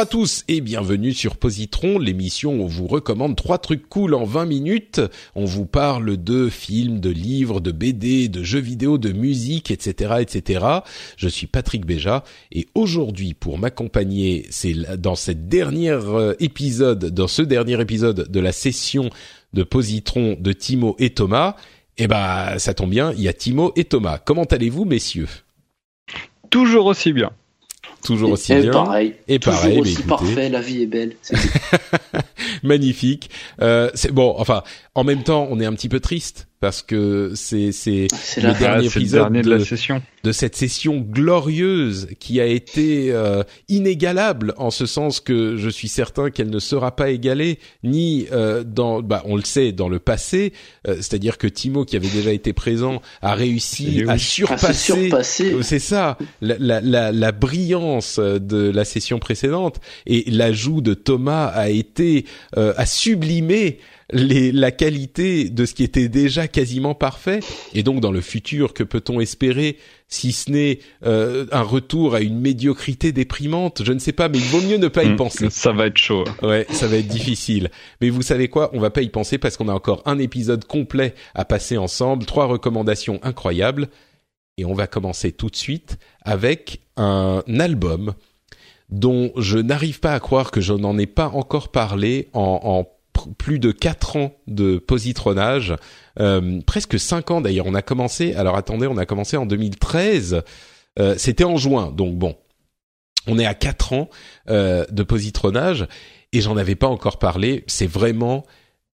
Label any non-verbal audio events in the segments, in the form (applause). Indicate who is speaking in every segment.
Speaker 1: À tous et bienvenue sur Positron, l'émission où on vous recommande trois trucs cool en 20 minutes. On vous parle de films, de livres, de BD, de jeux vidéo, de musique, etc., etc. Je suis Patrick Béja et aujourd'hui, pour m'accompagner, c'est dans cette dernière euh, épisode, dans ce dernier épisode de la session de Positron de Timo et Thomas. Eh ben, ça tombe bien, il y a Timo et Thomas. Comment allez-vous, messieurs?
Speaker 2: Toujours aussi bien
Speaker 1: toujours aussi
Speaker 3: et
Speaker 1: bien.
Speaker 3: Pareil,
Speaker 1: et
Speaker 3: toujours
Speaker 1: pareil,
Speaker 3: aussi
Speaker 1: mais écoutez.
Speaker 3: parfait, la vie est belle. (laughs) (laughs)
Speaker 1: Magnifique. Euh, c'est bon. Enfin, en même temps, on est un petit peu triste parce que c'est c'est le
Speaker 3: la
Speaker 1: dernier
Speaker 2: le
Speaker 1: épisode
Speaker 2: dernier de,
Speaker 1: de,
Speaker 2: la session.
Speaker 1: de cette session glorieuse qui a été euh, inégalable en ce sens que je suis certain qu'elle ne sera pas égalée ni euh, dans bah on le sait dans le passé euh, c'est-à-dire que Timo qui avait déjà été présent a réussi à
Speaker 3: À se
Speaker 1: surpasser
Speaker 3: surpasser.
Speaker 1: euh, C'est ça, la, la, la, la brillance de la session précédente et l'ajout de Thomas a été euh, à sublimer les, la qualité de ce qui était déjà quasiment parfait. Et donc dans le futur, que peut-on espérer si ce n'est euh, un retour à une médiocrité déprimante? Je ne sais pas, mais il vaut mieux ne pas y
Speaker 2: Mm,
Speaker 1: penser.
Speaker 2: Ça va être chaud.
Speaker 1: Ouais, ça va être difficile. Mais vous savez quoi? On va pas y penser parce qu'on a encore un épisode complet à passer ensemble, trois recommandations incroyables. Et on va commencer tout de suite avec un album dont je n'arrive pas à croire que je n'en ai pas encore parlé en, en plus de quatre ans de positronnage, euh, presque cinq ans d'ailleurs. On a commencé. Alors attendez, on a commencé en 2013. Euh, C'était en juin, donc bon, on est à quatre ans euh, de positronnage et j'en avais pas encore parlé. C'est vraiment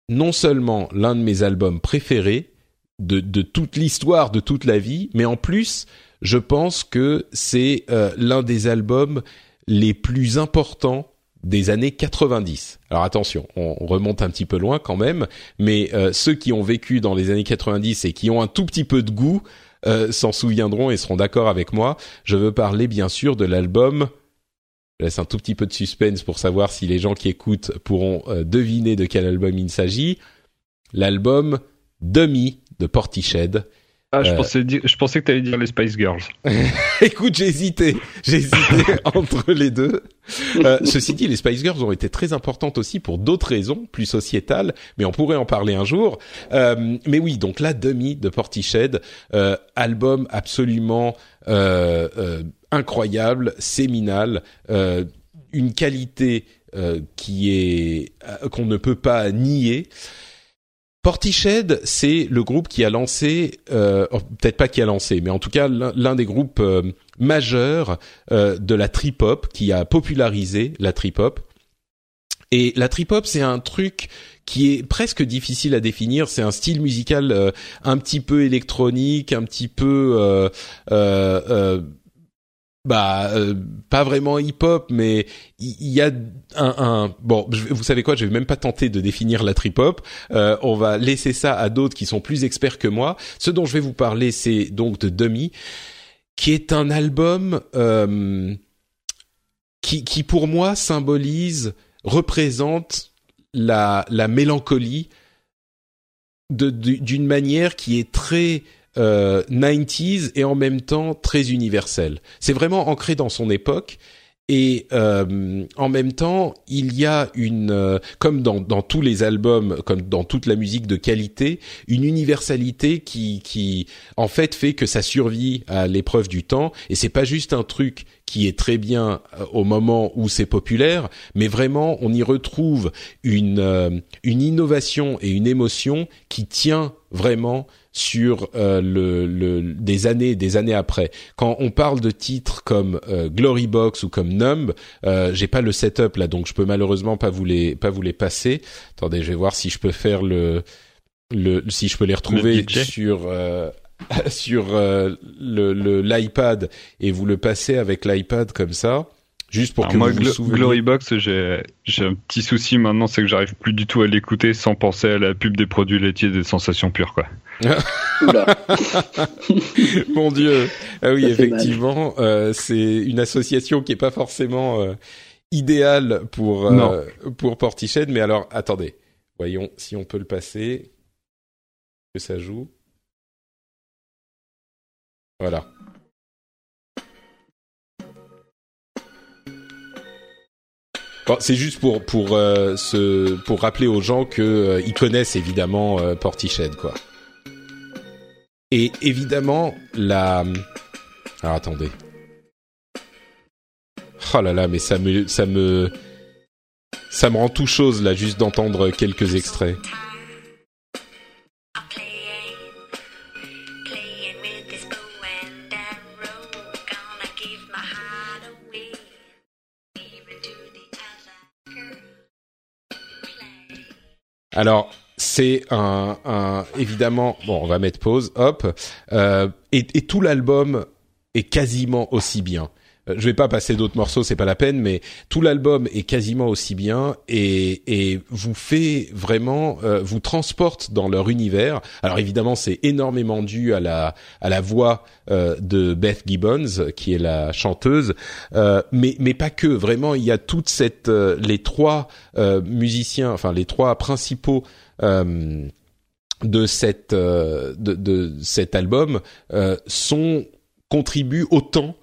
Speaker 1: non seulement l'un de mes albums préférés de, de toute l'histoire, de toute la vie, mais en plus, je pense que c'est euh, l'un des albums les plus importants des années 90. Alors attention, on remonte un petit peu loin quand même, mais euh, ceux qui ont vécu dans les années 90 et qui ont un tout petit peu de goût euh, s'en souviendront et seront d'accord avec moi. Je veux parler bien sûr de l'album je laisse un tout petit peu de suspense pour savoir si les gens qui écoutent pourront euh, deviner de quel album il s'agit. L'album Dummy de Portiched.
Speaker 2: Ah, je,
Speaker 1: Euh.
Speaker 2: pensais, je pensais que tu allais dire les Spice Girls. (laughs)
Speaker 1: Écoute, j'ai hésité, j'ai hésité (laughs) entre les deux. Euh, ceci dit, les Spice Girls ont été très importantes aussi pour d'autres raisons, plus sociétales, mais on pourrait en parler un jour. Euh, mais oui, donc là, Dummy de Portiched, euh, album absolument euh, euh, incroyable, séminal, euh, une qualité euh, qui est qu'on ne peut pas nier. Portiched, c'est le groupe qui a lancé, euh, oh, peut-être pas qui a lancé, mais en tout cas l'un des groupes euh, majeurs euh, de la trip hop, qui a popularisé la trip hop. Et la trip hop, c'est un truc qui est presque difficile à définir. C'est un style musical euh, un petit peu électronique, un petit peu bah euh, pas vraiment hip hop mais il y, a un, un bon je vous savez quoi je vais même pas tenter de définir la trip hop Euh, on va laisser ça à d'autres qui sont plus experts que moi. Ce dont je vais vous parler c'est donc de Dummy qui est un album euh, qui qui pour moi symbolise représente la la mélancolie de- de- d'une manière qui est très euh, 90s et en même temps très universelle. C'est vraiment ancré dans son époque et euh, en même temps, il y a une, euh, comme dans, dans tous les albums, comme dans toute la musique de qualité, une universalité qui, qui en fait fait que ça survit à l'épreuve du temps. Et c'est pas juste un truc qui est très bien euh, au moment où c'est populaire, mais vraiment on y retrouve une euh, une innovation et une émotion qui tient vraiment sur euh, le, le, des années des années après. Quand on parle de titres comme Glory Box ou comme Numb, euh, j'ai pas le setup là, donc je peux malheureusement pas vous les pas vous les passer. Attendez, je vais voir si je peux faire le le si je peux les retrouver sur (laughs) sur euh, le l'iPad et vous le passez avec l'iPad comme ça. Juste pour que
Speaker 2: moi,
Speaker 1: vous vous.
Speaker 2: Glorybox, j'ai j'ai un petit souci maintenant, c'est que j'arrive plus du tout à l'écouter sans penser à la pub des produits laitiers des sensations pures, quoi. (laughs) (laughs)
Speaker 1: Mon Dieu. Ah oui, effectivement, euh, c'est une association qui est pas forcément euh, idéale pour euh, pour Portiched, mais alors attendez, voyons si on peut le passer, que ça joue. Voilà. C'est juste euh, pour rappeler aux gens que euh, ils connaissent évidemment euh, Portiched quoi. Et évidemment la alors attendez. Oh là là, mais ça me ça me ça me rend tout chose là juste d'entendre quelques extraits. Alors, c'est un, un, évidemment bon on va mettre pause hop euh, et, tout l'album est quasiment aussi bien je vais pas passer d'autres morceaux, c'est pas la peine, mais tout l'album est quasiment aussi bien et, et vous fait vraiment, euh, vous transporte dans leur univers. Alors évidemment, c'est énormément dû à la à la voix euh, de Beth Gibbons, qui est la chanteuse, euh, mais mais pas que. Vraiment, il y a toute cette les trois musiciens, enfin les trois principaux. de cette de, de cet album sont contribuent autant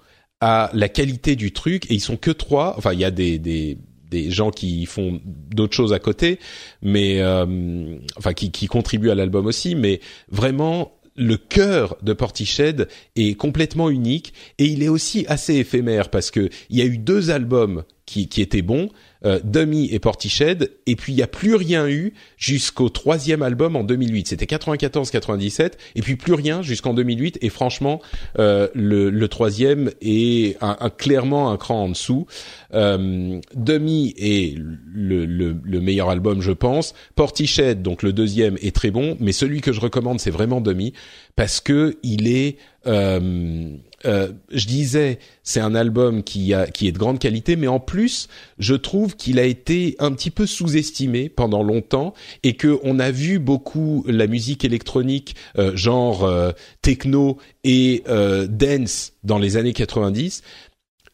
Speaker 1: à la qualité du truc et ils sont que trois. Enfin, il y a des, des des gens qui font d'autres choses à côté, mais euh, enfin qui, qui contribuent à l'album aussi, mais vraiment le cœur de Portiched est complètement unique et il est aussi assez éphémère parce que il y a eu deux albums qui, qui étaient bons, euh, Dummy et Portiched, et puis il n'y a plus rien eu jusqu'au troisième album en 2008. C'était 94-97, et puis plus rien jusqu'en 2008. Et franchement, euh, le, le, troisième est un, un, clairement un cran en dessous. Euh, Dummy est le, le, le, meilleur album, je pense. Portiched, donc le deuxième, est très bon, mais celui que je recommande, c'est vraiment Dummy parce que il est euh, euh, je disais, c'est un album qui, a, qui est de grande qualité, mais en plus, je trouve qu'il a été un petit peu sous-estimé pendant longtemps et que on a vu beaucoup la musique électronique, euh, genre euh, techno et euh, dance dans les années 90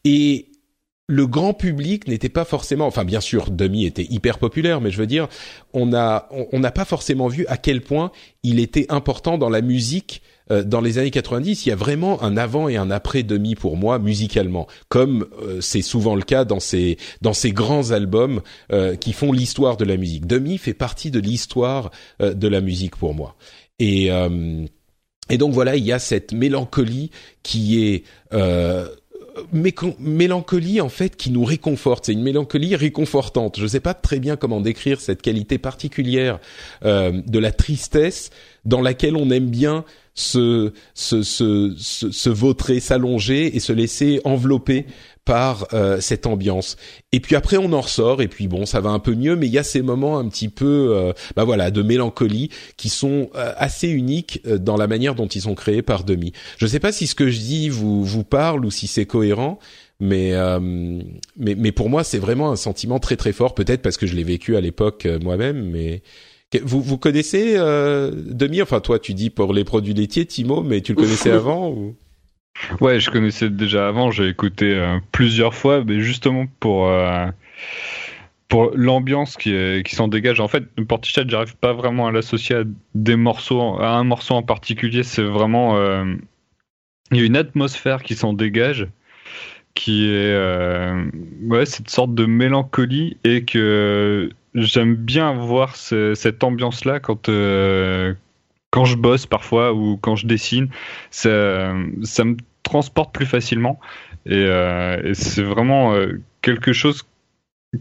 Speaker 1: et le grand public n'était pas forcément, enfin bien sûr, Demi était hyper populaire, mais je veux dire, on a, on n'a pas forcément vu à quel point il était important dans la musique euh, dans les années 90, il y a vraiment un avant et un après demi pour moi musicalement, comme euh, c'est souvent le cas dans ces dans ces grands albums euh, qui font l'histoire de la musique. Demi fait partie de l'histoire de la musique pour moi. Et et donc voilà, il y a cette mélancolie qui est mélancolie en fait qui nous réconforte. C'est une mélancolie réconfortante. Je ne sais pas très bien comment décrire cette qualité particulière euh, de la tristesse dans laquelle on aime bien se se se, se, se vautrer, s'allonger et se laisser envelopper par euh, cette ambiance. Et puis après on en ressort et puis bon ça va un peu mieux mais il y a ces moments un petit peu euh, bah voilà de mélancolie qui sont euh, assez uniques dans la manière dont ils sont créés par Demi. Je sais pas si ce que je dis vous vous parle ou si c'est cohérent mais mais mais pour moi c'est vraiment un sentiment très très fort peut-être parce que je l'ai vécu à l'époque moi-même mais vous, vous connaissez euh, Demi? Enfin, toi, tu dis pour les produits laitiers, Timo, mais tu le connaissais avant ou?
Speaker 2: Ouais, je connaissais déjà avant. J'ai écouté euh, plusieurs fois, mais justement pour euh, pour l'ambiance qui, qui s'en dégage. En fait, Portichet, j'arrive pas vraiment à l'associer à des morceaux, à un morceau en particulier. C'est vraiment il y a une atmosphère qui s'en dégage qui est euh, ouais cette sorte de mélancolie et que j'aime bien voir ce, cette ambiance là quand euh, quand je bosse parfois ou quand je dessine ça ça me transporte plus facilement Et, euh, et c'est vraiment euh, quelque chose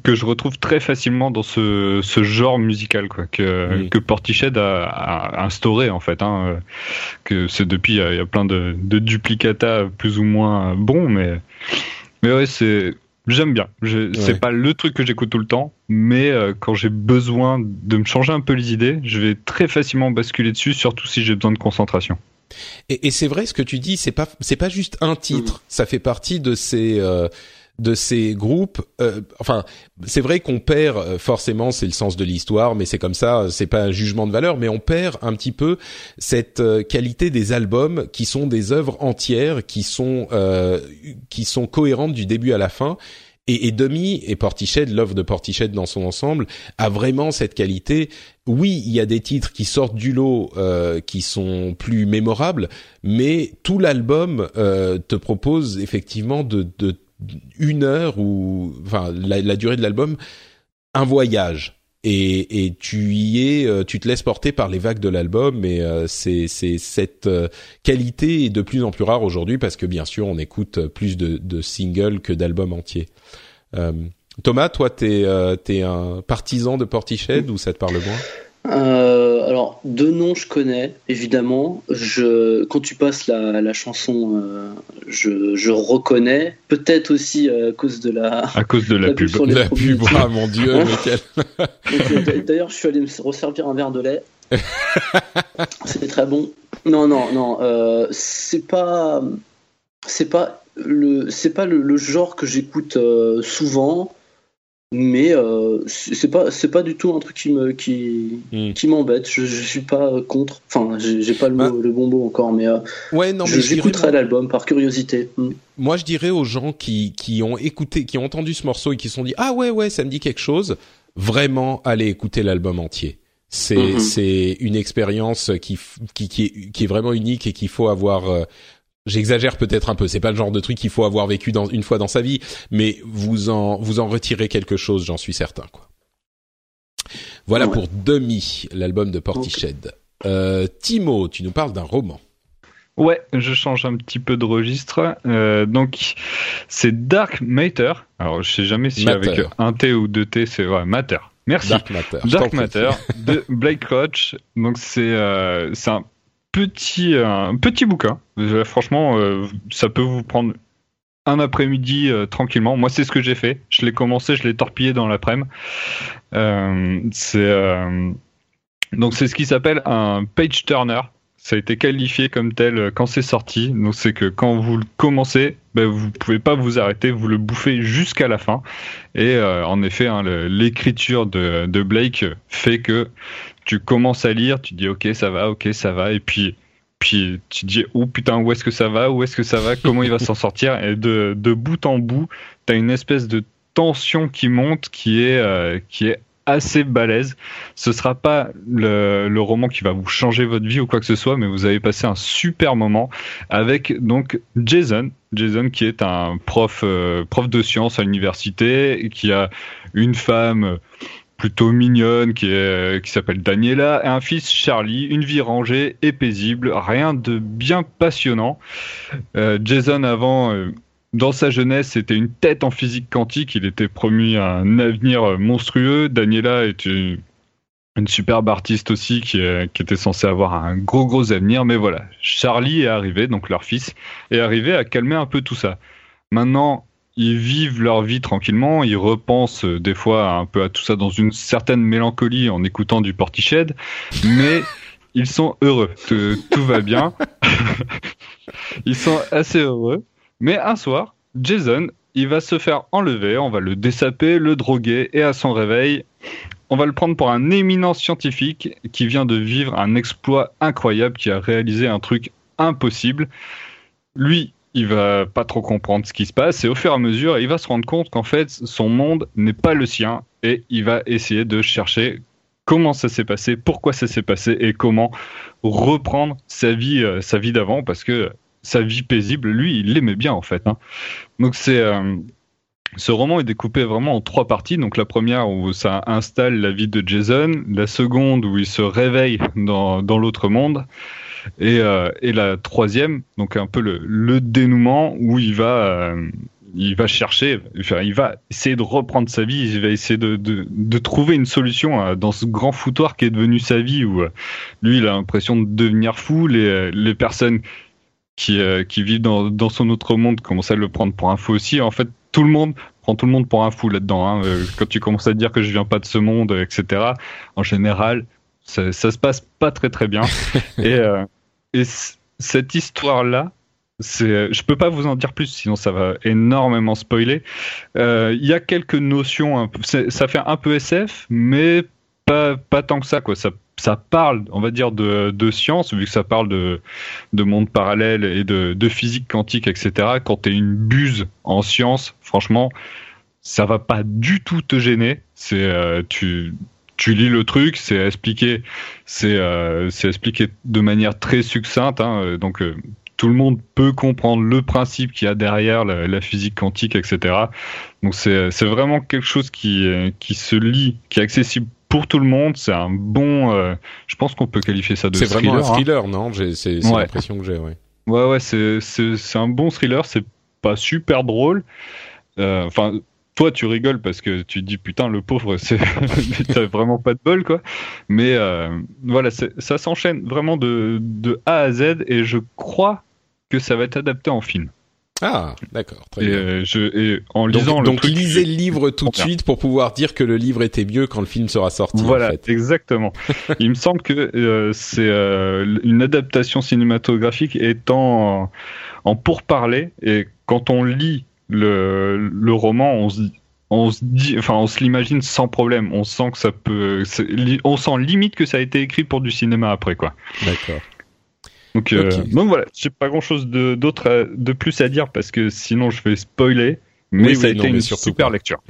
Speaker 2: que je retrouve très facilement dans ce, ce genre musical quoi que,
Speaker 1: Mm.
Speaker 2: que Portiched a, a instauré en fait hein, que c'est depuis il y a- il y, a plein de, de duplicata plus ou moins bons mais mais ouais c'est j'aime bien. C'est pas le truc que j'écoute tout le temps mais euh, quand j'ai besoin de me changer un peu les idées je vais très facilement basculer dessus surtout si j'ai besoin de concentration.
Speaker 1: Et, et c'est vrai ce que tu dis, c'est pas c'est pas juste un titre, ça fait partie de ces euh, de ces groupes. euh, enfin, c'est vrai qu'on perd euh, forcément, c'est le sens de l'histoire, mais c'est comme ça, c'est pas un jugement de valeur, mais on perd un petit peu cette euh, qualité des albums qui sont des œuvres entières, qui sont euh, qui sont cohérentes du début à la fin. Et, et Demi et Portiched, l'œuvre de Portiched dans son ensemble, a vraiment cette qualité. Oui, il y a des titres qui sortent du lot, euh, qui sont plus mémorables, mais tout l'album euh, te propose effectivement de, de une heure ou enfin la, la durée de l'album, un voyage. Et, et tu y es, euh, tu te laisses porter par les vagues de l'album, et euh, c'est cette euh, qualité est de plus en plus rare aujourd'hui parce que bien sûr on écoute plus de, de singles que d'albums entiers. Euh, Thomas, toi, t'es euh, t'es un partisan de Portiched ou ça te parle moins?
Speaker 3: Euh, alors, deux noms je connais, évidemment. Je, quand tu passes la, la chanson, euh, je, je reconnais. Peut-être aussi euh, à cause de la.
Speaker 2: à cause de la,
Speaker 3: La pub
Speaker 1: La ah mon dieu,
Speaker 3: Hein
Speaker 1: quel-
Speaker 3: D'ailleurs, je suis allé me resservir un verre de lait. (laughs) C'était très bon. Non, non, non. euh, c'est pas. C'est pas le. C'est pas le, le genre que j'écoute souvent. Mais euh, c'est pas c'est pas du tout un truc qui me qui
Speaker 1: Hmm.
Speaker 3: qui m'embête. Je, je suis pas euh, contre. Enfin, j'ai pas le,
Speaker 1: Bah.
Speaker 3: mot, le bon mot encore, mais euh,
Speaker 1: Ouais, non, mais dirais,
Speaker 3: j'écouterai l'album par curiosité. Hmm.
Speaker 1: moi, je dirais aux gens qui qui ont écouté, qui ont entendu ce morceau et qui se sont dit ah ouais ouais, ça me dit quelque chose. Vraiment, allez écouter l'album entier. C'est
Speaker 3: Mhm.
Speaker 1: c'est une expérience qui, qui qui est qui est vraiment unique et qu'il faut avoir. J'exagère peut-être un peu. C'est pas le genre de truc qu'il faut avoir vécu dans, une fois dans sa vie, mais vous en vous en retirez quelque chose, j'en suis certain. Quoi. Voilà
Speaker 3: Ouais.
Speaker 1: pour Demi, l'album de Portiched. Euh, Timo, tu nous parles d'un roman.
Speaker 2: Ouais, je change un petit peu de registre. Euh, donc, c'est Dark Matter. Alors, je sais jamais si
Speaker 1: Matter.
Speaker 2: avec un T ou deux T, c'est ouais, Matter. Merci.
Speaker 1: Dark Matter.
Speaker 2: Dark. Matter (laughs) de Blake Roach. Donc, c'est euh, c'est un petit un petit bouquin. Euh, franchement, euh, ça peut vous prendre un après-midi euh, tranquillement. Moi, c'est ce que j'ai fait. Je l'ai commencé, je l'ai torpillé dans l'après-midi. Euh, c'est euh, donc c'est ce qui s'appelle un page turner. Ça a été qualifié comme tel euh, quand c'est sorti. Donc c'est que quand vous le commencez, ben, vous pouvez pas vous arrêter, vous le bouffez jusqu'à la fin. Et euh, en effet, hein, l'écriture de, de Blake fait que tu commences à lire, tu dis ok ça va, ok ça va, et puis puis tu dis oh putain où est-ce que ça va, où est-ce que ça va, comment il va s'en sortir, et de, de bout en bout, t'as une espèce de tension qui monte qui est euh, qui est assez balèze. Ce sera pas le, le roman qui va vous changer votre vie ou quoi que ce soit, mais vous avez passé un super moment avec donc Jason, Jason qui est un prof euh, prof de sciences à l'université qui a une femme plutôt mignonne qui est qui s'appelle Daniela et un fils Charlie, une vie rangée et paisible, rien de bien passionnant. Euh, Jason avant euh, dans sa jeunesse, c'était une tête en physique quantique. Il était promis à un avenir euh, monstrueux. Daniela est une, superbe artiste aussi qui, est- qui était censée avoir un gros gros avenir. Mais voilà, Charlie est arrivé, donc leur fils, est arrivé à calmer un peu tout ça. Maintenant, ils vivent leur vie tranquillement. Ils repensent euh, des fois un peu à tout ça dans une certaine mélancolie en écoutant du Portiched, mais ils sont heureux. Tout va bien. (laughs) ils sont assez heureux. Mais un soir, Jason, il va se faire enlever, on va le dessaper, le droguer, et à son réveil, on va le prendre pour un éminent scientifique qui vient de vivre un exploit incroyable, qui a réalisé un truc impossible. Lui, il va pas trop comprendre ce qui se passe, et au fur et à mesure, il va se rendre compte qu'en fait, son monde n'est pas le sien, et il va essayer de chercher comment ça s'est passé, pourquoi ça s'est passé, et comment reprendre sa vie, euh, sa vie d'avant, parce que sa vie paisible, lui, il l'aimait bien en fait. hein. Donc c'est euh, ce roman est découpé vraiment en trois parties. Donc la première où ça installe la vie de Jason, la seconde où il se réveille dans, dans l'autre monde, Et, et la troisième, donc un peu le, le dénouement où il va il va chercher, enfin, il va essayer de reprendre sa vie, il va essayer de, de, trouver une solution euh, dans ce grand foutoir qui est devenu sa vie où euh, lui il a l'impression de devenir fou, les, euh, les personnes qui, qui vivent dans, dans son autre monde commencent à le prendre pour un fou aussi. En fait, tout le monde prend tout le monde pour un fou là-dedans. Hein. Quand tu commences à dire que je viens pas de ce monde, etc. En général, ça, ça se passe pas très très bien. (laughs) et, et cette histoire-là, c'est, je peux pas vous en dire plus, sinon ça va énormément spoiler. Euh, il y a quelques notions, ça fait un peu SF, mais pas, pas tant que ça, quoi. Ça, ça parle, on va dire, de, de science, vu que ça parle de, de monde parallèle et de, de physique quantique, etc. Quand tu es une buse en science, franchement, ça va pas du tout te gêner. C'est, euh, tu, tu lis le truc, c'est expliqué, c'est euh, expliqué de manière très succincte. Hein, donc euh, tout le monde peut comprendre le principe qu'il y a derrière la, physique quantique, etc. Donc c'est vraiment quelque chose qui, qui se lit, qui est accessible pour tout le monde. C'est un bon, euh, je pense qu'on peut qualifier ça de thriller.
Speaker 1: C'est vraiment un thriller, non? C'est l'impression que j'ai, ouais.
Speaker 2: Ouais, ouais, c'est un bon thriller. C'est pas super drôle. Euh, enfin, toi, tu rigoles parce que tu te dis putain, le pauvre, c'est (laughs) t'as vraiment pas de bol, quoi. Mais euh, voilà, ça s'enchaîne vraiment de, de A à Z et je crois que ça va être adapté en film.
Speaker 1: Ah, d'accord, très bien.
Speaker 2: Euh, je, et en lisant
Speaker 1: donc, donc lisez le livre tout de suite pour pouvoir dire que le livre était mieux quand le film sera sorti.
Speaker 2: Voilà,
Speaker 1: en fait.
Speaker 2: exactement. (laughs) Il me semble que euh, c'est euh, une adaptation cinématographique étant en, en pourparler et quand on lit le, le roman, on se on se dit, enfin, on se l'imagine sans problème. On sent que ça peut, on sent limite que ça a été écrit pour du cinéma après, quoi.
Speaker 1: D'accord.
Speaker 2: Donc, euh, donc voilà, j'ai pas grand chose de, d'autre de plus à dire parce que sinon je vais spoiler. Mais ça a été une super lecture.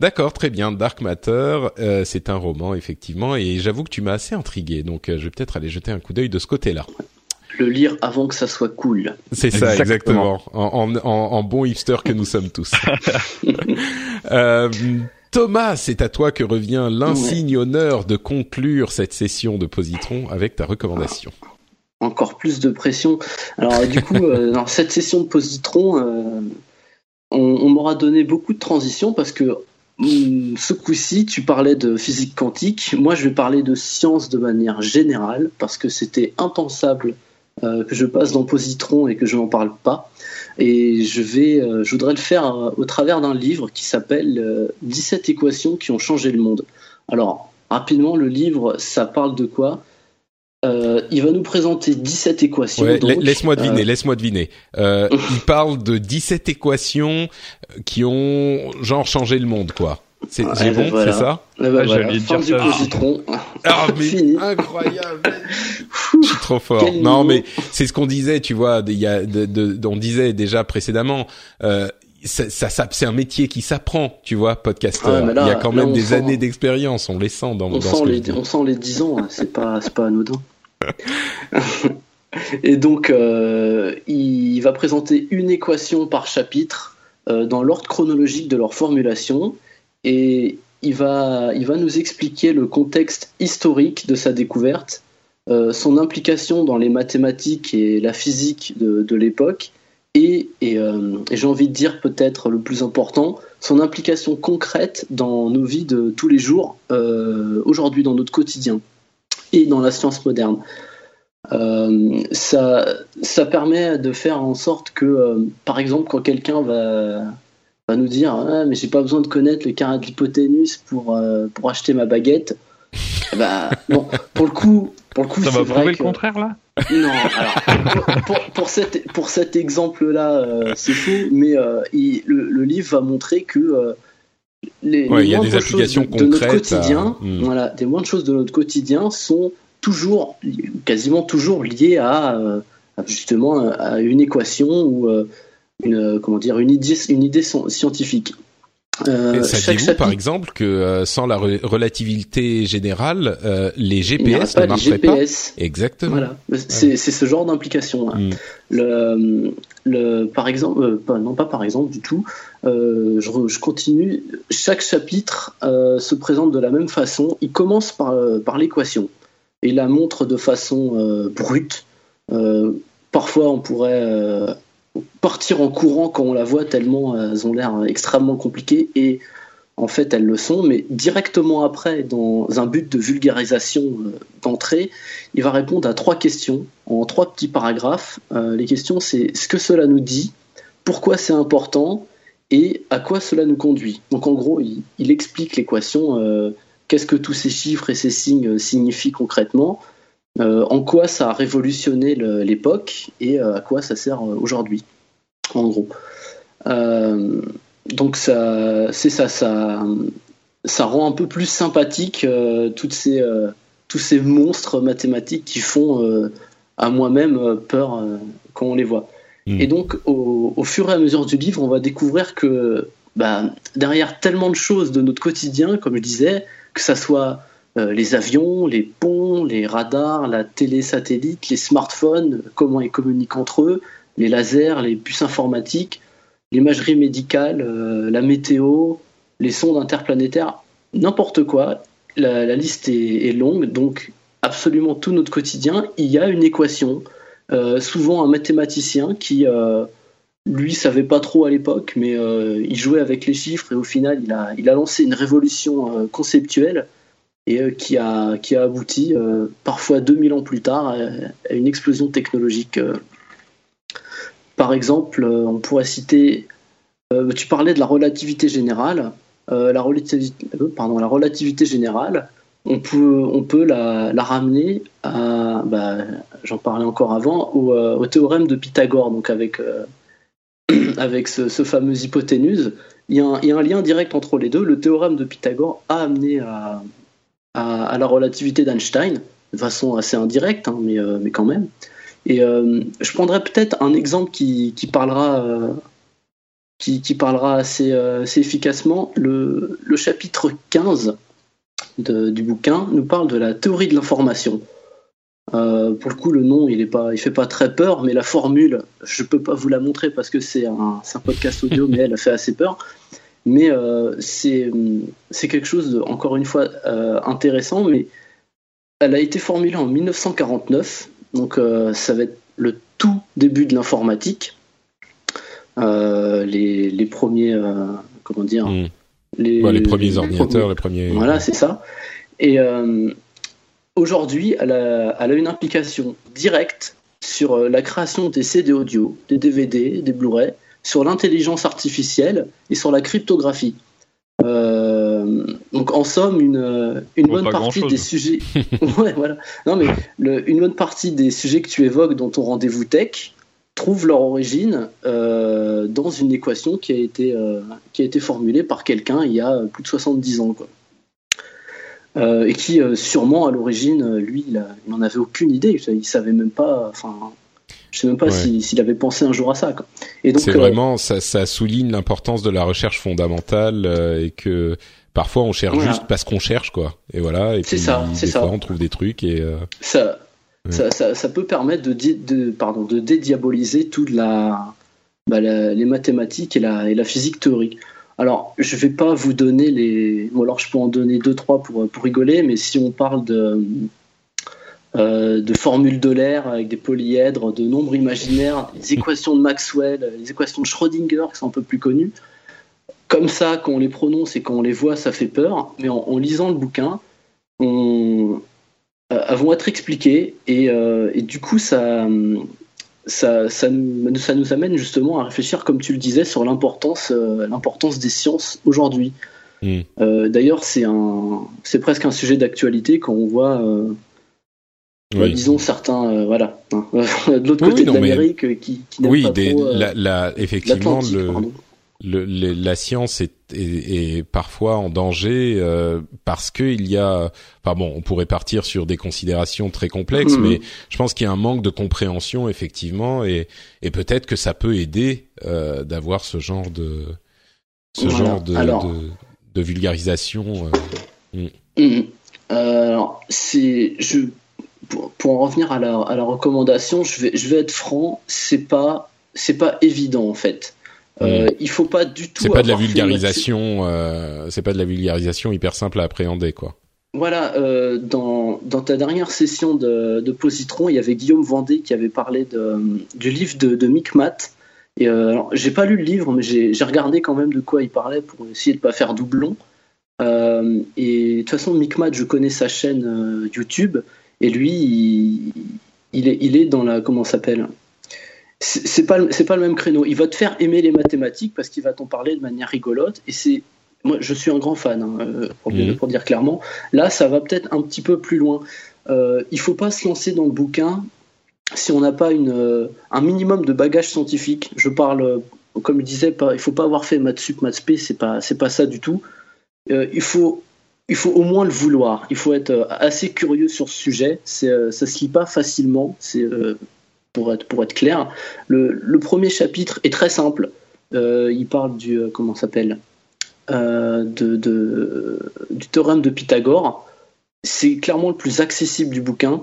Speaker 1: D'accord, très bien. Dark Matter, euh, c'est un roman effectivement, et j'avoue que tu m'as assez intrigué, donc euh, je vais peut-être aller jeter un coup d'œil de ce côté-là.
Speaker 3: Le lire avant que ça soit cool.
Speaker 1: C'est ça, exactement. En, en, en, bon hipster que nous sommes tous. (laughs) euh, Thomas, c'est à toi que revient l'insigne honneur de conclure cette session de Positron avec ta recommandation
Speaker 3: encore plus de pression. Alors du coup, euh, (laughs) dans cette session de positron, euh, on, m'aura donné beaucoup de transitions parce que hum, ce coup-ci, tu parlais de physique quantique. Moi, je vais parler de science de manière générale parce que c'était impensable euh, que je passe dans positron et que je n'en parle pas. Et je vais, je voudrais le faire au travers d'un livre qui s'appelle 17 équations qui ont changé le monde. Alors rapidement, le livre, ça parle de quoi? Euh, il va nous présenter 17 équations.
Speaker 1: laisse-moi deviner, euh, laisse-moi deviner. Euh, (laughs) il parle de 17 équations qui ont genre changé le monde, quoi. C'est bon, c'est ça
Speaker 3: ah, bah, J'allais dire du positron.
Speaker 1: Ah (laughs) mais incroyable. Je suis trop fort. non mais c'est ce qu'on disait, tu vois. Il y a, on disait déjà précédemment. Euh, ça, ça, c'est un métier qui s'apprend, tu vois, podcasteur. il y a quand même des années d'expérience, on les sent dans,
Speaker 3: on sent les, On sent les 10 ans, hein. c'est pas, c'est pas anodin. (laughs) Et donc, euh, il va présenter une équation par chapitre euh, dans l'ordre chronologique de leur formulation. Et il va, nous expliquer le contexte historique de sa découverte, euh, son implication dans les mathématiques et la physique de, l'époque, et j'ai envie de dire peut-être le plus important, son implication concrète dans nos vies de tous les jours, aujourd'hui dans notre quotidien et dans la science moderne. Euh, ça, ça permet de faire en sorte que, euh, par exemple, quand quelqu'un va, va nous dire ah, mais j'ai pas besoin de connaître le carré de l'hypoténuse pour, euh, pour acheter ma baguette, bah, (laughs) bon, pour le coup, pour le coup,
Speaker 2: ça va prouver le contraire là?
Speaker 3: Non, alors pour, pour, cet, pour cet exemple-là, c'est fou, mais il, le, livre va montrer que les,
Speaker 1: il y a des applications
Speaker 3: de, notre quotidien, hmm. voilà, des moindres choses de notre quotidien sont toujours, quasiment toujours liées à, euh, justement à une équation ou euh, une comment dire une idée une idée scientifique.
Speaker 1: Euh, ça dit vous, par exemple, que euh, sans la relativité générale, les GPS ne marcheraient pas. Exactement.
Speaker 3: Voilà, c'est ce genre d'implication. Hmm. Le, le, par exemple, non pas par exemple du tout. Je, je, continue. Chaque chapitre se présente de la même façon. Il commence par, par l'équation et la montre de façon brute parfois, on pourrait partir en courant quand on la voit tellement elles ont l'air extrêmement compliquées et en fait elles le sont, mais directement après, dans un but de vulgarisation d'entrée, il va répondre à trois questions en trois petits paragraphes. les questions c'est ce que cela nous dit, pourquoi c'est important et à quoi cela nous conduit. Donc en gros, il, explique l'équation, euh, qu'est-ce que tous ces chiffres et ces signes signifient concrètement, euh, en quoi ça a révolutionné l'époque et euh, à quoi ça sert aujourd'hui, en gros. donc ça, c'est ça, ça, ça rend un peu plus sympathique toutes ces, tous ces monstres mathématiques qui font à moi-même peur quand on les voit. Mm. Et donc, au, fur et à mesure du livre, on va découvrir que bah, derrière tellement de choses de notre quotidien, comme je disais, que ça soit euh, les avions, les ponts, les radars, la télé satellite, les smartphones, comment ils communiquent entre eux, les lasers, les puces informatiques, l'imagerie médicale, euh, la météo, les sondes interplanétaires, n'importe quoi. La, liste est, longue, donc absolument tout notre quotidien, il y a une équation euh, souvent un mathématicien qui, euh, lui, savait pas trop à l'époque, mais euh, il jouait avec les chiffres et au final, il a lancé une révolution conceptuelle et qui, a, qui a abouti, parfois 2000 ans plus tard, à, une explosion technologique. Par exemple, on pourrait citer, tu parlais de la relativité générale. la, relativité, pardon, la relativité générale, on peut, on peut la, ramener à, bah, j'en parlais encore avant, euh, au, théorème de Pythagore, donc avec, euh, (clears throat) avec ce, fameux hypoténuse. Il y, a un, lien direct entre les deux. Le théorème de Pythagore a amené à, à, la relativité d'Einstein, de façon assez indirecte, hein, mais, euh, mais quand même. Et je prendrais peut-être un exemple qui, qui parlera, qui, qui, parlera assez, assez efficacement. Le, le chapitre 15 du bouquin nous parle de la théorie de l'information. Euh, pour le coup, le nom, il est pas, il fait pas très peur, mais la formule, je peux pas vous la montrer parce que c'est un, podcast audio, (laughs) mais elle a fait assez peur. Mais euh, c'est quelque chose, de, encore une fois, euh, intéressant. Mais elle a été formulée en 1949, donc ça va être le tout début de l'informatique. Les, les, premiers, comment dire,
Speaker 1: hmm les, premiers ordinateurs, les premiers.
Speaker 3: Voilà, c'est ça. Et euh, aujourd'hui, elle a, une implication directe sur euh, la création des CD audio, des DVD, des Blu-ray, sur l'intelligence artificielle et sur la cryptographie. Euh, donc en somme, une, une bonne partie des sujets. (laughs) ouais, voilà. Non, mais une bonne partie des sujets que tu évoques dans ton rendez-vous tech trouvent leur origine euh, dans une équation qui a été, euh, qui a été formulée par quelqu'un il y a plus de 70 ans. Quoi. Et qui, sûrement, à l'origine, lui, il n'en avait aucune idée. Il savait même pas. Enfin, je sais même pas s'il avait pensé un jour à ça. Quoi.
Speaker 1: Et donc, c'est vraiment ça, ça souligne l'importance de la recherche fondamentale et que parfois on cherche juste parce qu'on cherche quoi. Et voilà. Et
Speaker 3: c'est ça. C'est ça.
Speaker 1: Fois, on trouve des trucs et.
Speaker 3: Ça, ça, peut permettre de, de, pardon, de dédiaboliser toute la, bah, les mathématiques et la, et la physique théorique. Alors, je vais pas vous donner les. Ou alors, je peux en donner deux, trois pour, pour rigoler, mais si on parle de, euh, de formules l'air avec des polyèdres, de nombres imaginaires, des équations de Maxwell, des équations de Schrödinger qui sont un peu plus connues, comme ça, quand on les prononce et quand on les voit, ça fait peur, mais en lisant le bouquin, on, euh, vont être expliquées et, euh, et, du coup ça, ça, ça, nous, ça, nous, amène justement à réfléchir, comme tu le disais, sur l'importance euh, des sciences aujourd'hui. Hmm. D'ailleurs, c'est presque un sujet d'actualité quand on voit, disons certains, voilà, hein, (laughs) de l'autre côté de l'Amérique qui, qui
Speaker 1: oui, pas trop, la, la, effectivement le, le, la science est, est, est, parfois en danger euh, parce qu'il y a, enfin bon, on pourrait partir sur des considérations très complexes, mhm. mais je pense qu'il y a un manque de compréhension effectivement, et, et peut-être que ça peut aider euh, d'avoir ce genre de ce genre de, de, de, vulgarisation.
Speaker 3: Euh. Mm. Mhm. alors, c'est je pour, pour, en revenir à la, à la recommandation, je vais je vais être franc, c'est pas c'est pas évident en fait. Euh, il faut pas du tout.
Speaker 1: C'est pas de la vulgarisation. Euh, c'est pas de la vulgarisation hyper simple à appréhender, quoi.
Speaker 3: Voilà, euh, dans, dans, ta dernière session de, de, Positron, il y avait Guillaume Vendée qui avait parlé de, du livre de, de Mick Matt. Et euh, j'ai pas lu le livre, mais j'ai regardé quand même de quoi il parlait pour essayer de pas faire doublon. Et de toute façon, Mick Matt, je connais sa chaîne YouTube, et lui, il, il, est, il est dans la comment s'appelle? C'est pas c'est pas le même créneau. Il va te faire aimer les mathématiques parce qu'il va t'en parler de manière rigolote, et c'est moi, je suis un grand fan, hein, euh, pour, mmh. pour, dire clairement. Là, ça va peut-être un petit peu plus loin. Euh, il faut pas se lancer dans le bouquin si on n'a pas une, euh, un minimum de bagage scientifique. Je parle, comme je disais, pas, il faut pas avoir fait maths sup, maths spé, c'est pas, c'est pas ça du tout. Euh, il faut, il faut au moins le vouloir. Il faut être assez curieux sur ce sujet. C'est, ça se lit pas facilement. C'est pour être, pour être clair. Le, le, premier chapitre est très simple. il parle du, comment s'appelle, de, de, du théorème de Pythagore. C'est clairement le plus accessible du bouquin.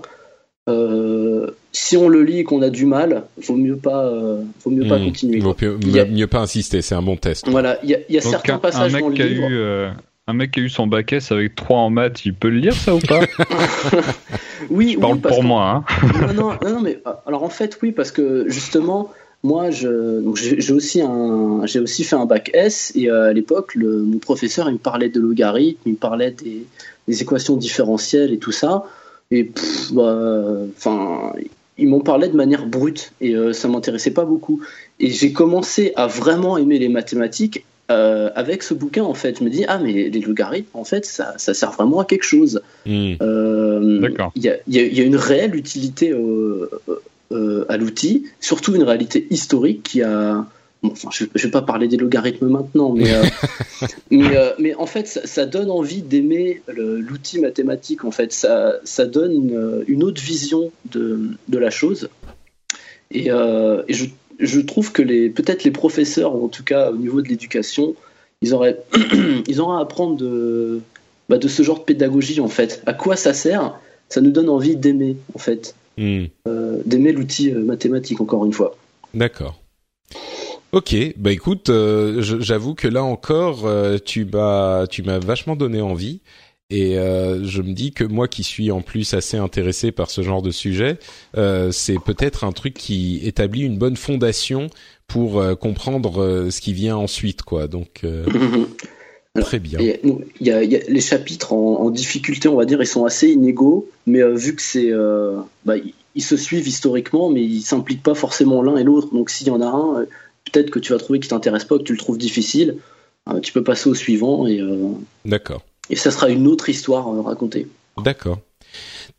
Speaker 3: Euh, si on le lit et qu'on a du mal, vaut mieux pas, euh, vaut mieux mmh, pas continuer.
Speaker 1: Vaut mieux, mieux, pas insister, c'est un bon test.
Speaker 3: Voilà, il y a, y a certains
Speaker 2: un,
Speaker 3: passages
Speaker 2: un mec
Speaker 3: dans le
Speaker 2: qui a
Speaker 3: livre.
Speaker 2: Eu, euh, un mec qui a eu son bac S avec 3 en maths, il peut le lire ça ou pas? (laughs)
Speaker 3: Oui,
Speaker 2: Je parle
Speaker 3: oui, parce
Speaker 2: pour
Speaker 3: que-
Speaker 2: moi. Hein.
Speaker 3: non, non, mais euh, alors en fait, oui, parce que justement, moi, je, donc j'ai aussi un, j'ai aussi fait un bac S et euh, à l'époque, mon professeur, il me parlait de logarithmes, il me parlait des, des équations différentielles et tout ça, et pff, bah, enfin, il m'en parlait de manière brute et euh, ça m'intéressait pas beaucoup. Et j'ai commencé à vraiment aimer les mathématiques. Euh, avec ce bouquin, en fait, je me dis ah mais les logarithmes, en fait, ça, ça sert vraiment à quelque chose.
Speaker 1: Mmh.
Speaker 3: Euh,
Speaker 2: D'accord.
Speaker 3: Il y a, il y a- il y a une réelle utilité euh, à l'outil, surtout une réalité historique qui a. bon, enfin, je ne vais pas parler des logarithmes maintenant, mais, (laughs) mais, mais en fait, ça, ça donne envie d'aimer l'outil mathématique. En fait, ça, ça donne une, une autre vision de, de la chose. Et, et je, je trouve que les peut-être les professeurs, ou en tout cas au niveau de l'éducation, ils auraient, (clears throat) ils auraient à apprendre de, bah, de ce genre de pédagogie en fait. À quoi ça sert? Ça nous donne envie d'aimer en fait,
Speaker 1: Mmh.
Speaker 3: euh, d'aimer l'outil euh, mathématique encore une fois.
Speaker 1: D'accord. Ok, bah écoute, euh, j'avoue que là encore, euh, tu m'as, tu m'as vachement donné envie, et euh, je me dis que moi qui suis en plus assez intéressé par ce genre de sujet, euh, c'est peut-être un truc qui établit une bonne fondation pour euh, comprendre ce qui vient ensuite, quoi. Donc (laughs)
Speaker 3: Alors,
Speaker 1: très bien.
Speaker 3: Et, donc, y a, il y a les chapitres en, en difficulté, on va dire, ils sont assez inégaux, mais vu que c'est, bah, ils, se suivent historiquement, mais ils s'impliquent pas forcément l'un et l'autre. Donc s'il y en a un, peut-être que tu vas trouver qui t'intéresse pas, que tu le trouves difficile, tu peux passer au suivant et,
Speaker 1: D'accord.
Speaker 3: Et ça sera une autre histoire euh, racontée.
Speaker 1: D'accord.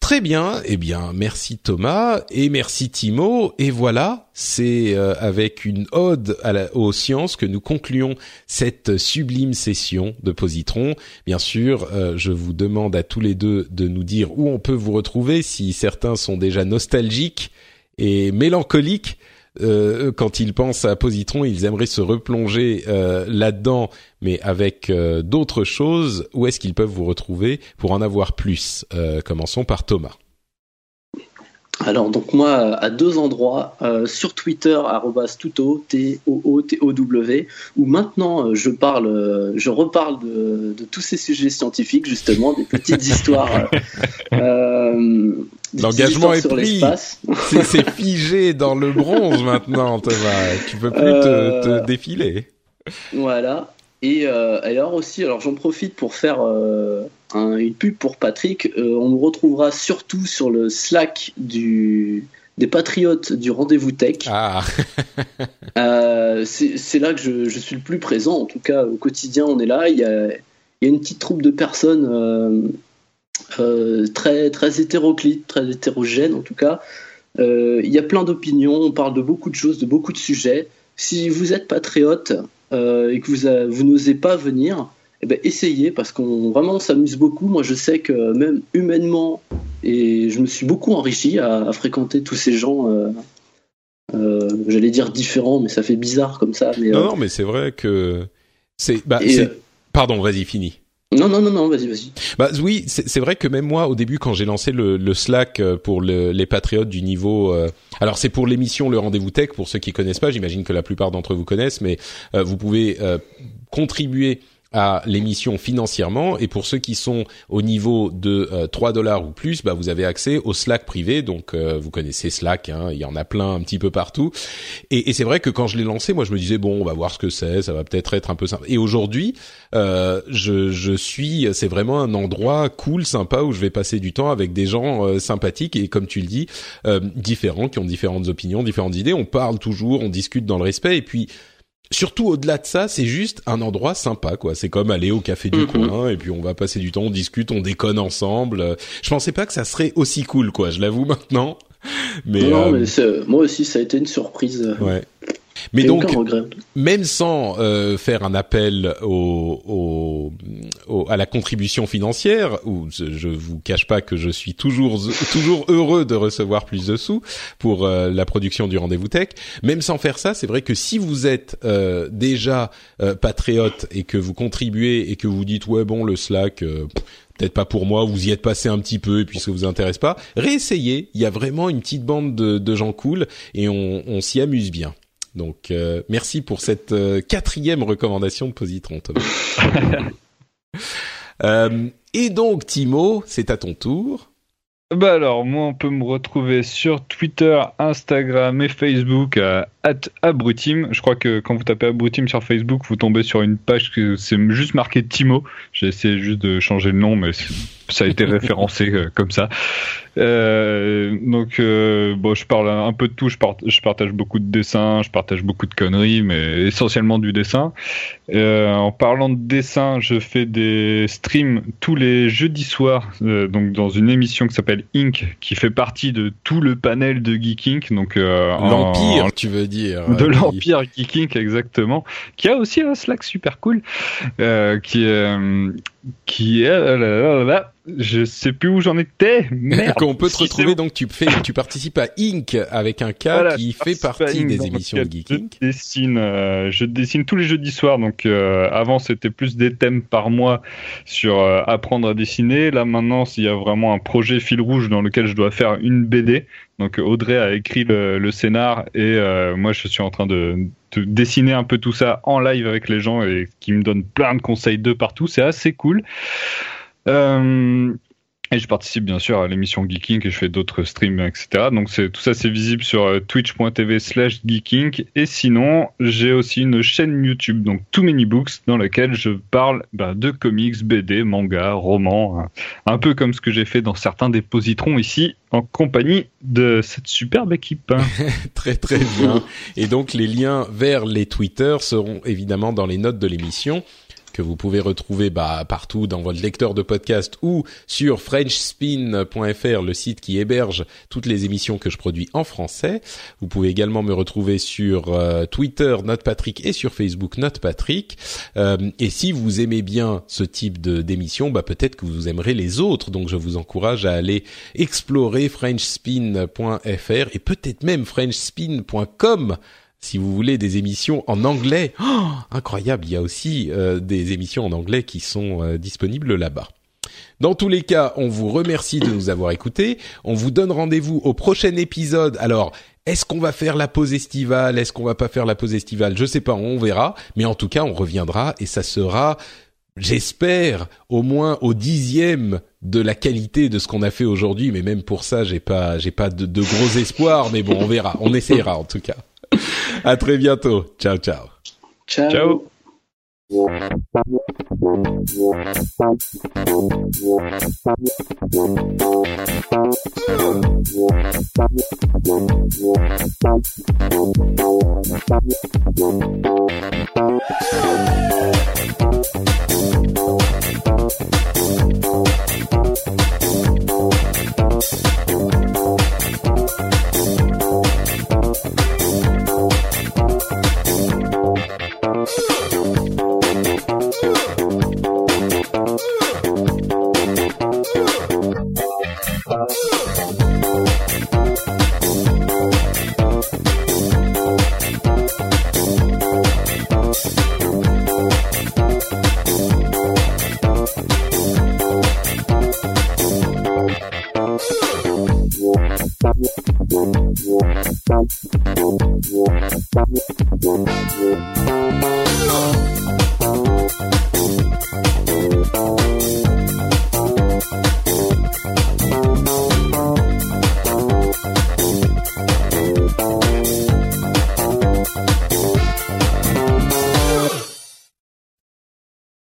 Speaker 1: Très bien. Eh bien, merci Thomas et merci Timo. Et voilà, c'est euh, avec une ode à aux sciences que nous concluons cette sublime session de Positron. Bien sûr, euh, je vous demande à tous les deux de nous dire où on peut vous retrouver si certains sont déjà nostalgiques et mélancoliques. Euh, quand ils pensent à Positron, ils aimeraient se replonger euh, là-dedans, mais avec euh, d'autres choses. Où est-ce qu'ils peuvent vous retrouver pour en avoir plus? Commençons par Thomas.
Speaker 3: Alors donc moi à deux endroits euh, sur Twitter arrobas @tuto t o o t o w où maintenant je parle je reparle de, de tous ces sujets scientifiques justement des petites (laughs) histoires euh,
Speaker 1: L'engagement est pris. C'est figé dans le bronze maintenant, Thomas. Tu peux plus te,
Speaker 3: Euh,
Speaker 1: te défiler.
Speaker 3: Voilà. Et euh, alors aussi, alors j'en profite pour faire euh, un- une pub pour Patrick. On nous retrouvera surtout sur le Slack du, des Patriotes du Rendez-vous Tech.
Speaker 1: Ah, (laughs)
Speaker 3: c'est là que je, je suis le plus présent. En tout cas, au quotidien, on est là. Il y a, il y a une petite troupe de personnes très, très hétéroclites, très hétérogènes en tout cas. Euh, il y a plein d'opinions. On parle de beaucoup de choses, de beaucoup de sujets. Si vous êtes patriote euh, et que vous, n'osez pas venir, eh ben, essayez parce qu'on vraiment s'amuse beaucoup. Moi, je sais que même humainement, et je me suis beaucoup enrichi à, à fréquenter tous ces gens. euh, euh, J'allais dire différents, mais ça fait bizarre comme ça. Mais,
Speaker 1: non,
Speaker 3: euh,
Speaker 1: non, mais c'est vrai que c'est. Bah,
Speaker 3: euh,
Speaker 1: Pardon, vas-y, fini.
Speaker 3: Non, non, non, non, vas-y, vas-y.
Speaker 1: Bah oui, c'est vrai que même moi, au début, quand j'ai lancé le, le Slack euh, pour le- les patriotes du niveau, euh, alors c'est pour l'émission Le Rendez-vous Tech. Pour ceux qui connaissent pas, j'imagine que la plupart d'entre vous connaissent, mais euh, vous pouvez euh, contribuer à l'émission financièrement. Et pour ceux qui sont au niveau de 3 dollars ou plus, bah, vous avez accès au Slack privé. Donc vous connaissez Slack, hein, il y en a plein un petit peu partout. Et, et c'est vrai que quand je l'ai lancé, moi je me disais bon, on va voir ce que c'est, ça va peut-être être un peu simple. Et aujourd'hui, je, je suis, c'est vraiment un endroit cool, sympa où je vais passer du temps avec des gens sympathiques et comme tu le dis, différents, qui ont différentes opinions, différentes idées. On parle toujours, on discute dans le respect et puis surtout au-delà de ça, c'est juste un endroit sympa, quoi. C'est comme aller au café du coin et puis on va passer du temps, on discute, on déconne ensemble. Je pensais pas que ça serait aussi cool, quoi. Je l'avoue maintenant.
Speaker 3: Mais, non, euh, mais moi aussi, ça a été une surprise.
Speaker 1: Ouais. Mais donc, même sans euh, faire un appel au, au, à la contribution financière, où je vous cache pas que je suis toujours toujours heureux de recevoir plus de sous pour euh, la production du rendez-vous tech. Même sans faire ça, c'est vrai que si vous êtes euh, déjà patriote et que vous contribuez et que vous dites ouais bon le Slack peut-être pas pour moi, vous y êtes passé un petit peu et puis ça vous intéresse pas, réessayez. Il y a vraiment une petite bande de, de gens cool et on, on s'y amuse bien. Donc euh, merci pour cette euh, quatrième recommandation de Positron, Thomas. (laughs) euh, et donc Timo, c'est à ton tour.
Speaker 2: Bah alors, moi, on peut me retrouver sur Twitter, Instagram et Facebook à Abrutim. Je crois que quand vous tapez Abrutim sur Facebook, vous tombez sur une page que c'est juste marqué Timo. J'ai essayé juste de changer le nom, mais ça a été référencé euh, comme ça. Euh, donc, euh, bon, je parle un peu de tout. Je, je, partage beaucoup de dessins, je partage beaucoup de conneries, mais essentiellement du dessin. Euh, en parlant de dessin, je fais des streams tous les jeudis soirs, donc dans une émission qui s'appelle Inc, qui fait partie de tout le panel de Geek Inc. Donc
Speaker 1: l'empire, tu veux dire
Speaker 2: De l'empire Geek Inc, exactement. Qui a aussi un Slack super cool, qui est qui est je sais plus où j'en étais. (laughs)
Speaker 1: Qu'on peut te retrouver donc tu fais tu participes à Inc avec un cas qui fait partie des émissions de Geek Inc.
Speaker 2: Je dessine euh, je dessine tous les jeudis soirs donc euh, avant c'était plus des thèmes par mois sur euh, apprendre à dessiner là maintenant il y a vraiment un projet fil rouge dans lequel je dois faire une BD donc Audrey a écrit le, le scénar et moi je suis en train de, de, dessiner un peu tout ça en live avec les gens et qui me donne plein de conseils de partout c'est assez cool euh, et je participe bien sûr à l'émission Geeking et je fais d'autres streams, etc. Donc tout ça c'est visible sur euh, twitch.tv slash geeking. Et sinon, j'ai aussi une chaîne YouTube, donc Too Many Books, dans laquelle je parle bah, de comics, BD, manga, romans, hein. un peu comme ce que j'ai fait dans certains des positrons ici, en compagnie de cette superbe équipe. Hein. (laughs)
Speaker 1: très très bien. Et donc les liens vers les Twitter seront évidemment dans les notes de l'émission que vous pouvez retrouver bah, partout dans votre lecteur de podcast ou sur frenchspin.fr, le site qui héberge toutes les émissions que je produis en français. Vous pouvez également me retrouver sur euh, Twitter NotePatrick et sur Facebook NotePatrick. Euh, et si vous aimez bien ce type de d'émission, bah, peut-être que vous aimerez les autres. Donc je vous encourage à aller explorer frenchspin.fr et peut-être même frenchspin.com si vous voulez des émissions en anglais, oh, incroyable, il y a aussi euh, des émissions en anglais qui sont euh, disponibles là-bas. Dans tous les cas, on vous remercie de nous avoir écoutés. On vous donne rendez-vous au prochain épisode. Alors, est-ce qu'on va faire la pause estivale? Est-ce qu'on va pas faire la pause estivale? Je sais pas, on verra. Mais en tout cas, on reviendra et ça sera, j'espère, au moins au dixième de la qualité de ce qu'on a fait aujourd'hui. Mais même pour ça, j'ai pas, j'ai pas de, de gros espoirs. Mais bon, on verra. On essaiera en tout cas. (laughs) à très bientôt. Ciao, ciao.
Speaker 3: Ciao. ciao. (laughs)